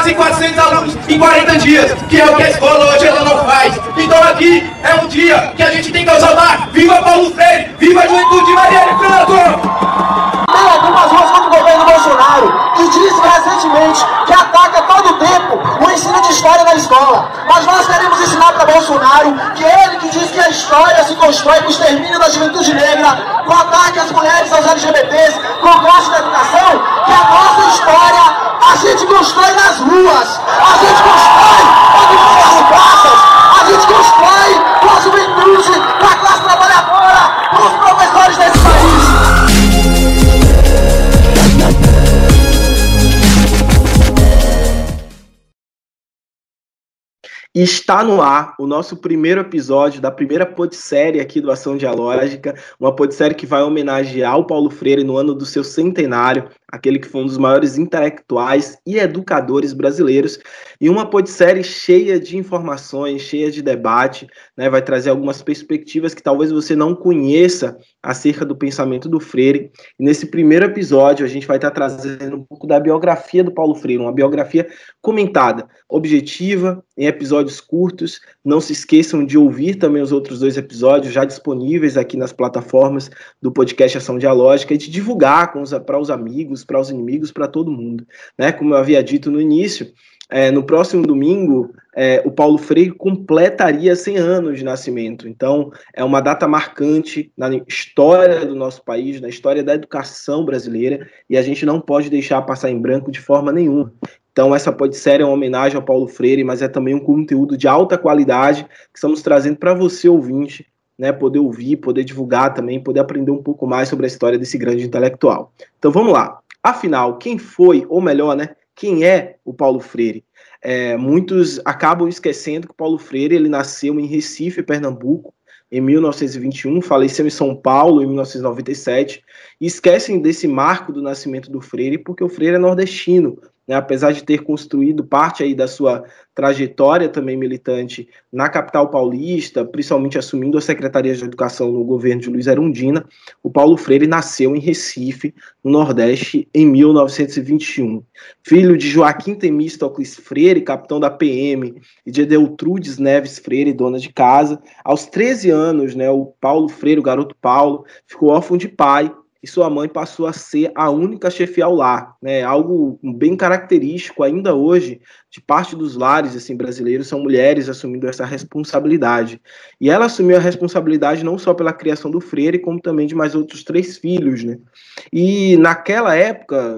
quase 400 alunos em 40 dias, que é o que a escola hoje ela não faz. Então aqui é um dia que a gente tem que exaltar. Viva Paulo Freire! Viva a juventude de Marielle Franco! Tem algumas ruas contra o governo Bolsonaro que disse recentemente que ataca todo tempo o ensino de história na escola. Mas nós queremos ensinar para Bolsonaro que ele que diz que a história se constrói com o extermínio da juventude negra, com ataque às mulheres, aos LGBTs, com o gosto da educação, que a nossa história a gente constrói nas ruas, a gente constrói onde vão as praças, a gente constrói com a juventude, com a classe trabalhadora, com os professores desse país. Está no ar o nosso primeiro episódio da primeira podsérie aqui do Ação Dialógica, uma podsérie que vai homenagear o Paulo Freire no ano do seu centenário, aquele que foi um dos maiores intelectuais e educadores brasileiros, e uma podsérie cheia de informações, cheia de debate, né, vai trazer algumas perspectivas que talvez você não conheça acerca do pensamento do Freire. E nesse primeiro episódio a gente vai estar trazendo um pouco da biografia do Paulo Freire, uma biografia comentada, objetiva, em episódios curtos. Não se esqueçam de ouvir também os outros dois episódios já disponíveis aqui nas plataformas do podcast Ação Dialógica e de divulgar para os amigos, para os inimigos, para todo mundo. Né? Como eu havia dito no início, é, no próximo domingo, é, o Paulo Freire completaria 100 anos de nascimento. Então, é uma data marcante na história do nosso país, na história da educação brasileira, e a gente não pode deixar passar em branco de forma nenhuma. Então, essa pode ser uma homenagem ao Paulo Freire, mas é também um conteúdo de alta qualidade que estamos trazendo para você, ouvinte, né, poder ouvir, poder divulgar também, poder aprender um pouco mais sobre a história desse grande intelectual. Então, vamos lá. Afinal, quem foi, ou melhor, né, quem é o Paulo Freire? É, muitos acabam esquecendo que Paulo Freire ele nasceu em Recife, Pernambuco, em 1921, faleceu em São Paulo em 1997, e esquecem desse marco do nascimento do Freire, porque o Freire é nordestino, né, apesar de ter construído parte aí da sua trajetória também militante na capital paulista, principalmente assumindo a Secretaria de Educação no governo de Luiz Erundina, o Paulo Freire nasceu em Recife, no Nordeste, em 1921. Filho de Joaquim Temístocles Freire, capitão da PM, e de Edeltrudes Neves Freire, dona de casa, aos 13 anos, né, o Paulo Freire, o garoto Paulo, ficou órfão de pai e sua mãe passou a ser a única chefe ao lar, né? Algo bem característico ainda hoje de parte dos lares assim brasileiros são mulheres assumindo essa responsabilidade. E ela assumiu a responsabilidade não só pela criação do Freire, como também de mais outros três filhos, né? E naquela época,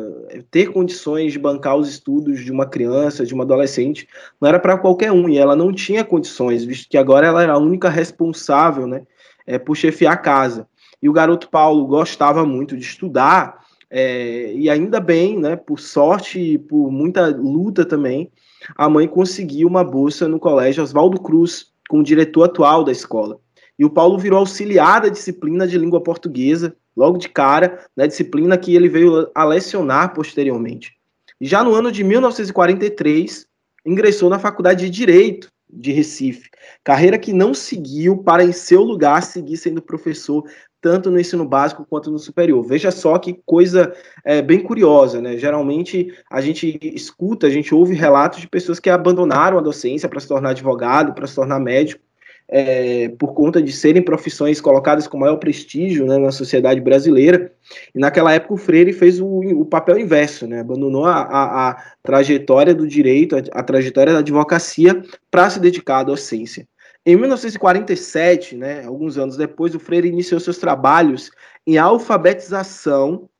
ter condições de bancar os estudos de uma criança, de uma adolescente, não era para qualquer um, e ela não tinha condições, visto que agora ela era a única responsável, né, é, por chefiar a casa. E o garoto Paulo gostava muito de estudar, é, e ainda bem, né, por sorte e por muita luta também, a mãe conseguiu uma bolsa no colégio Oswaldo Cruz, com o diretor atual da escola. E o Paulo virou auxiliar da disciplina de língua portuguesa, logo de cara, na né, disciplina que ele veio a lecionar posteriormente. Já no ano de 1943, ingressou na Faculdade de Direito de Recife, carreira que não seguiu para em seu lugar seguir sendo professor tanto no ensino básico quanto no superior. Veja só que coisa é, bem curiosa, né? Geralmente a gente escuta, a gente ouve relatos de pessoas que abandonaram a docência para se tornar advogado, para se tornar médico, é, por conta de serem profissões colocadas com maior prestígio né, na sociedade brasileira. E naquela época o Freire fez o, o papel inverso, né? Abandonou a, a, a trajetória do direito, a, a trajetória da advocacia para se dedicar à docência. Em 1947, né, alguns anos depois, o Freire iniciou seus trabalhos em alfabetização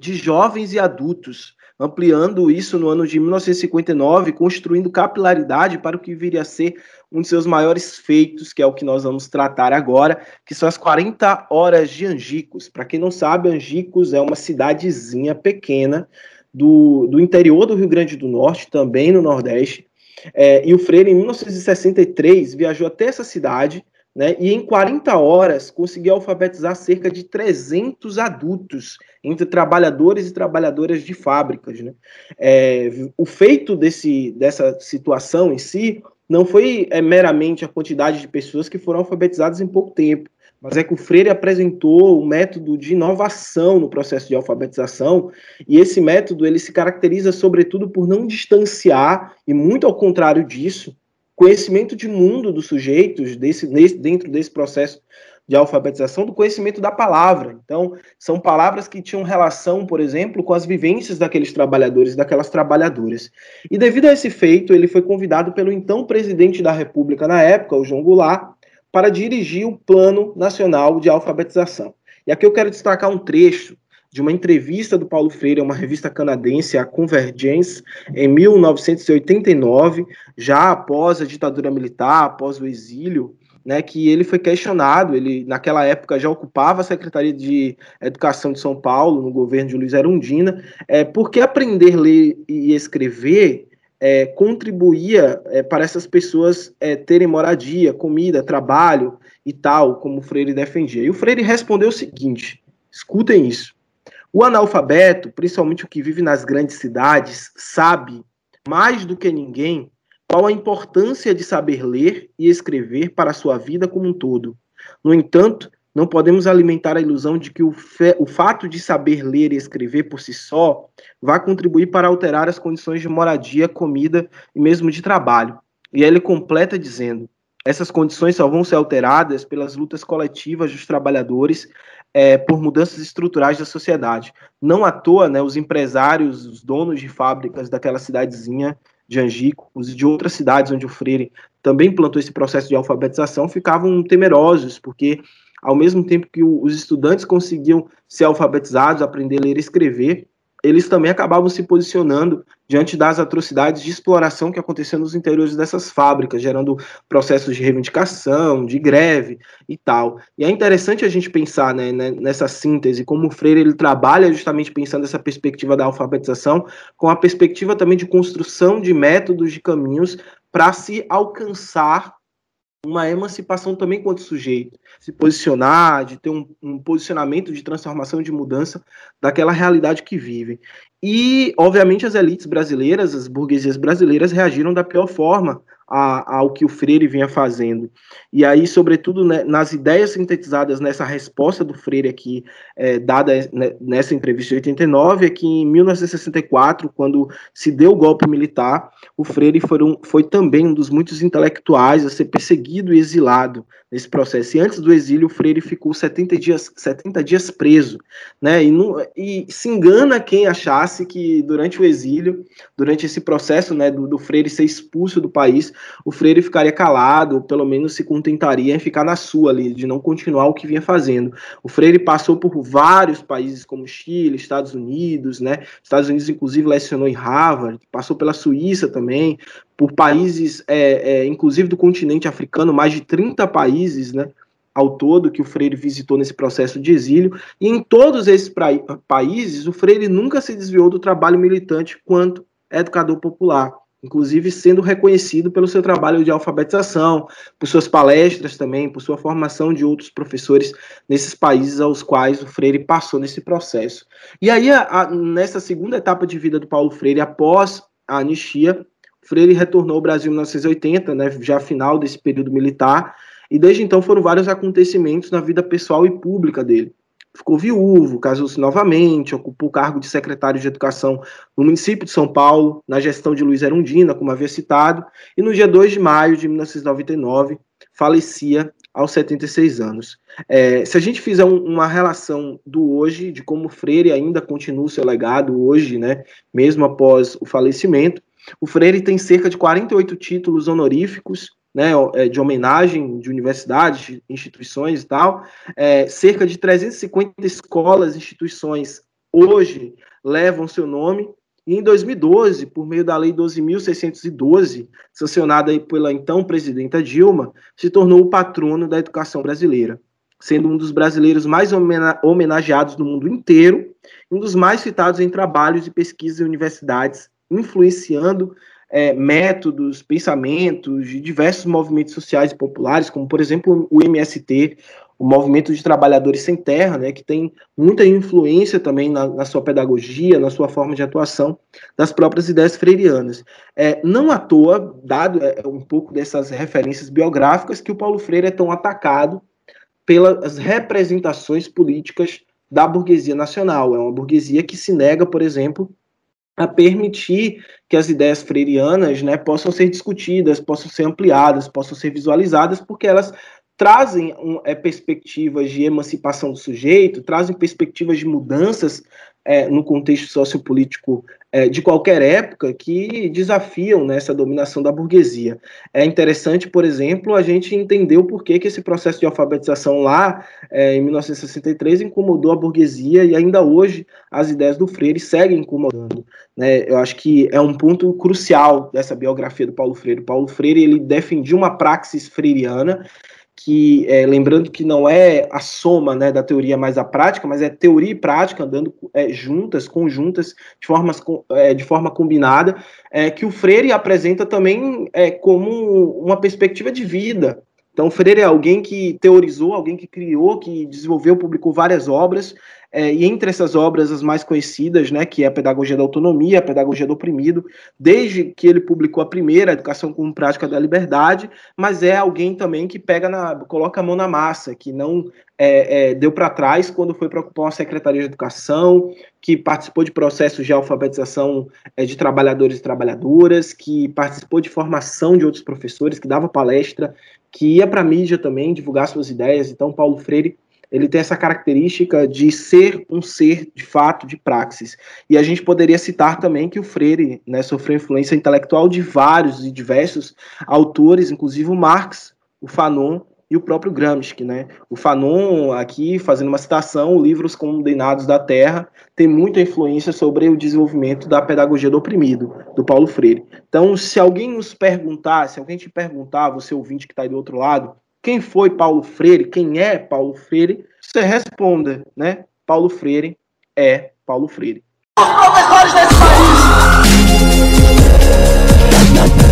de jovens e adultos, ampliando isso no ano de 1959, construindo capilaridade para o que viria a ser um de seus maiores feitos, que é o que nós vamos tratar agora, que são as 40 horas de Angicos. Para quem não sabe, Angicos é uma cidadezinha pequena do, do interior do Rio Grande do Norte, também no Nordeste, é, e o Freire, em 1963, viajou até essa cidade né, e em 40 horas conseguiu alfabetizar cerca de 300 adultos, entre trabalhadores e trabalhadoras de fábricas. Né. É, o feito desse, dessa situação em si não foi é, meramente a quantidade de pessoas que foram alfabetizadas em pouco tempo, mas é que o Freire apresentou um método de inovação no processo de alfabetização, e esse método ele se caracteriza sobretudo por não distanciar, e muito ao contrário disso, conhecimento de mundo dos sujeitos desse, dentro desse processo de alfabetização do conhecimento da palavra. Então, são palavras que tinham relação, por exemplo, com as vivências daqueles trabalhadores, daquelas trabalhadoras. E devido a esse feito, ele foi convidado pelo então presidente da República na época, o João Goulart, para dirigir o Plano Nacional de Alfabetização. E aqui eu quero destacar um trecho de uma entrevista do Paulo Freire a uma revista canadense, a Convergence, em 1989, já após a ditadura militar, após o exílio, né, que ele foi questionado, ele naquela época já ocupava a Secretaria de Educação de São Paulo, no governo de Luiz Erundina, é, por que aprender a ler e escrever é, contribuía é, para essas pessoas é, terem moradia, comida, trabalho e tal, como o Freire defendia. E o Freire respondeu o seguinte: escutem isso. O analfabeto, principalmente o que vive nas grandes cidades, sabe, mais do que ninguém, qual a importância de saber ler e escrever para a sua vida como um todo. No entanto, não podemos alimentar a ilusão de que o, o, fato de saber ler e escrever por si só vai contribuir para alterar as condições de moradia, comida e mesmo de trabalho. E ele completa dizendo: essas condições só vão ser alteradas pelas lutas coletivas dos trabalhadores é, por mudanças estruturais da sociedade. Não à toa, né, os empresários, os donos de fábricas daquela cidadezinha de Angico e de outras cidades onde o Freire também plantou esse processo de alfabetização ficavam temerosos, porque ao mesmo tempo que os estudantes conseguiam ser alfabetizados, aprender a ler e escrever, eles também acabavam se posicionando diante das atrocidades de exploração que aconteciam nos interiores dessas fábricas, gerando processos de reivindicação, de greve e tal. E é interessante a gente pensar né, né nessa síntese, como o Freire ele trabalha justamente pensando essa perspectiva da alfabetização, com a perspectiva também de construção de métodos, de caminhos para se alcançar uma emancipação também quanto sujeito, se posicionar, de ter um, um, posicionamento de transformação, de mudança daquela realidade que vivem. E, obviamente, as elites brasileiras, as burguesias brasileiras reagiram da pior forma ao que o Freire vinha fazendo. E aí, sobretudo, né, nas ideias sintetizadas nessa resposta do Freire aqui, é, dada né, nessa entrevista de 89, é que em 1964, quando se deu o golpe militar, o Freire foi, um, foi também um dos muitos intelectuais a ser perseguido e exilado nesse processo. E antes do exílio, o Freire ficou 70 dias, 70 dias preso. Né, e, não, e se engana quem achasse que durante o exílio, durante esse processo né, do, do Freire ser expulso do país, o Freire ficaria calado, ou pelo menos se contentaria em ficar na sua ali, de não continuar o que vinha fazendo. O Freire passou por vários países como Chile, Estados Unidos, né? Estados Unidos, inclusive, lecionou em Harvard, passou pela Suíça também, por países, é, é, inclusive do continente africano, mais de 30 países, né? ao todo que o Freire visitou nesse processo de exílio, e em todos esses países o Freire nunca se desviou do trabalho militante quanto educador popular inclusive sendo reconhecido pelo seu trabalho de alfabetização, por suas palestras também, por sua formação de outros professores nesses países aos quais o Freire passou nesse processo. E aí, a, a, nessa segunda etapa de vida do Paulo Freire, após a anistia, Freire retornou ao Brasil em 1980, né, já final desse período militar, e desde então foram vários acontecimentos na vida pessoal e pública dele ficou viúvo, casou-se novamente, ocupou o cargo de secretário de Educação no município de São Paulo, na gestão de Luiz Erundina, como havia citado, e no dia 2 de maio de 1999 falecia aos 76 anos. É, se a gente fizer um, uma relação do hoje, de como Freire ainda continua o seu legado hoje, né, mesmo após o falecimento, o Freire tem cerca de 48 títulos honoríficos, né, é, de homenagem de universidades, instituições e tal, é, cerca de 350 escolas, instituições hoje levam seu nome, e em 2012, por meio da Lei 12.612, sancionada pela então presidenta Dilma, se tornou o patrono da educação brasileira, sendo um dos brasileiros mais homenageados do mundo inteiro, um dos mais citados em trabalhos e pesquisas em universidades, influenciando é, métodos, pensamentos de diversos movimentos sociais e populares, como, por exemplo, o MST, o Movimento de Trabalhadores Sem Terra, né, que tem muita influência também na, na sua pedagogia, na sua forma de atuação das próprias ideias freirianas. É, não à toa, dado é, um pouco dessas referências biográficas, que o Paulo Freire é tão atacado pelas representações políticas da burguesia nacional. É uma burguesia que se nega, por exemplo, a permitir que as ideias freirianas né, possam ser discutidas, possam ser ampliadas, possam ser visualizadas, porque elas trazem um, é, perspectivas de emancipação do sujeito, trazem perspectivas de mudanças é, no contexto sociopolítico é, de qualquer época que desafiam né, essa dominação da burguesia. É interessante, por exemplo, a gente entender o porquê que esse processo de alfabetização lá, é, em 1963, incomodou a burguesia e ainda hoje as ideias do Freire seguem incomodando. Né? Eu acho que é um ponto crucial dessa biografia do Paulo Freire. Paulo Freire ele defendia uma praxis freiriana que é, lembrando que não é a soma né, da teoria mais a prática, mas é teoria e prática andando é, juntas, conjuntas, de, formas, é, de forma combinada, é, que o Freire apresenta também é, como uma perspectiva de vida. Então, Freire é alguém que teorizou, alguém que criou, que desenvolveu, publicou várias obras, é, e entre essas obras, as mais conhecidas, né, que é a Pedagogia da Autonomia, a Pedagogia do Oprimido, desde que ele publicou a primeira, Educação como Prática da Liberdade, mas é alguém também que pega na, coloca a mão na massa, que não é, é, deu para trás quando foi para ocupar uma Secretaria de Educação, que participou de processos de alfabetização é, de trabalhadores e trabalhadoras, que participou de formação de outros professores, que dava palestra, que ia para a mídia também divulgar suas ideias. Então, Paulo Freire ele tem essa característica de ser um ser de fato de praxis. E a gente poderia citar também que o Freire né, sofreu influência intelectual de vários e diversos autores, inclusive o Marx, o Fanon e o próprio Gramsci, né? O Fanon, aqui fazendo uma citação, livros condenados da Terra tem muita influência sobre o desenvolvimento da pedagogia do oprimido, do Paulo Freire. Então, se alguém nos perguntar, se alguém te perguntar, você ouvinte que está aí do outro lado, quem foi Paulo Freire, quem é Paulo Freire, você responda, né? Paulo Freire é Paulo Freire. Os professores desse país!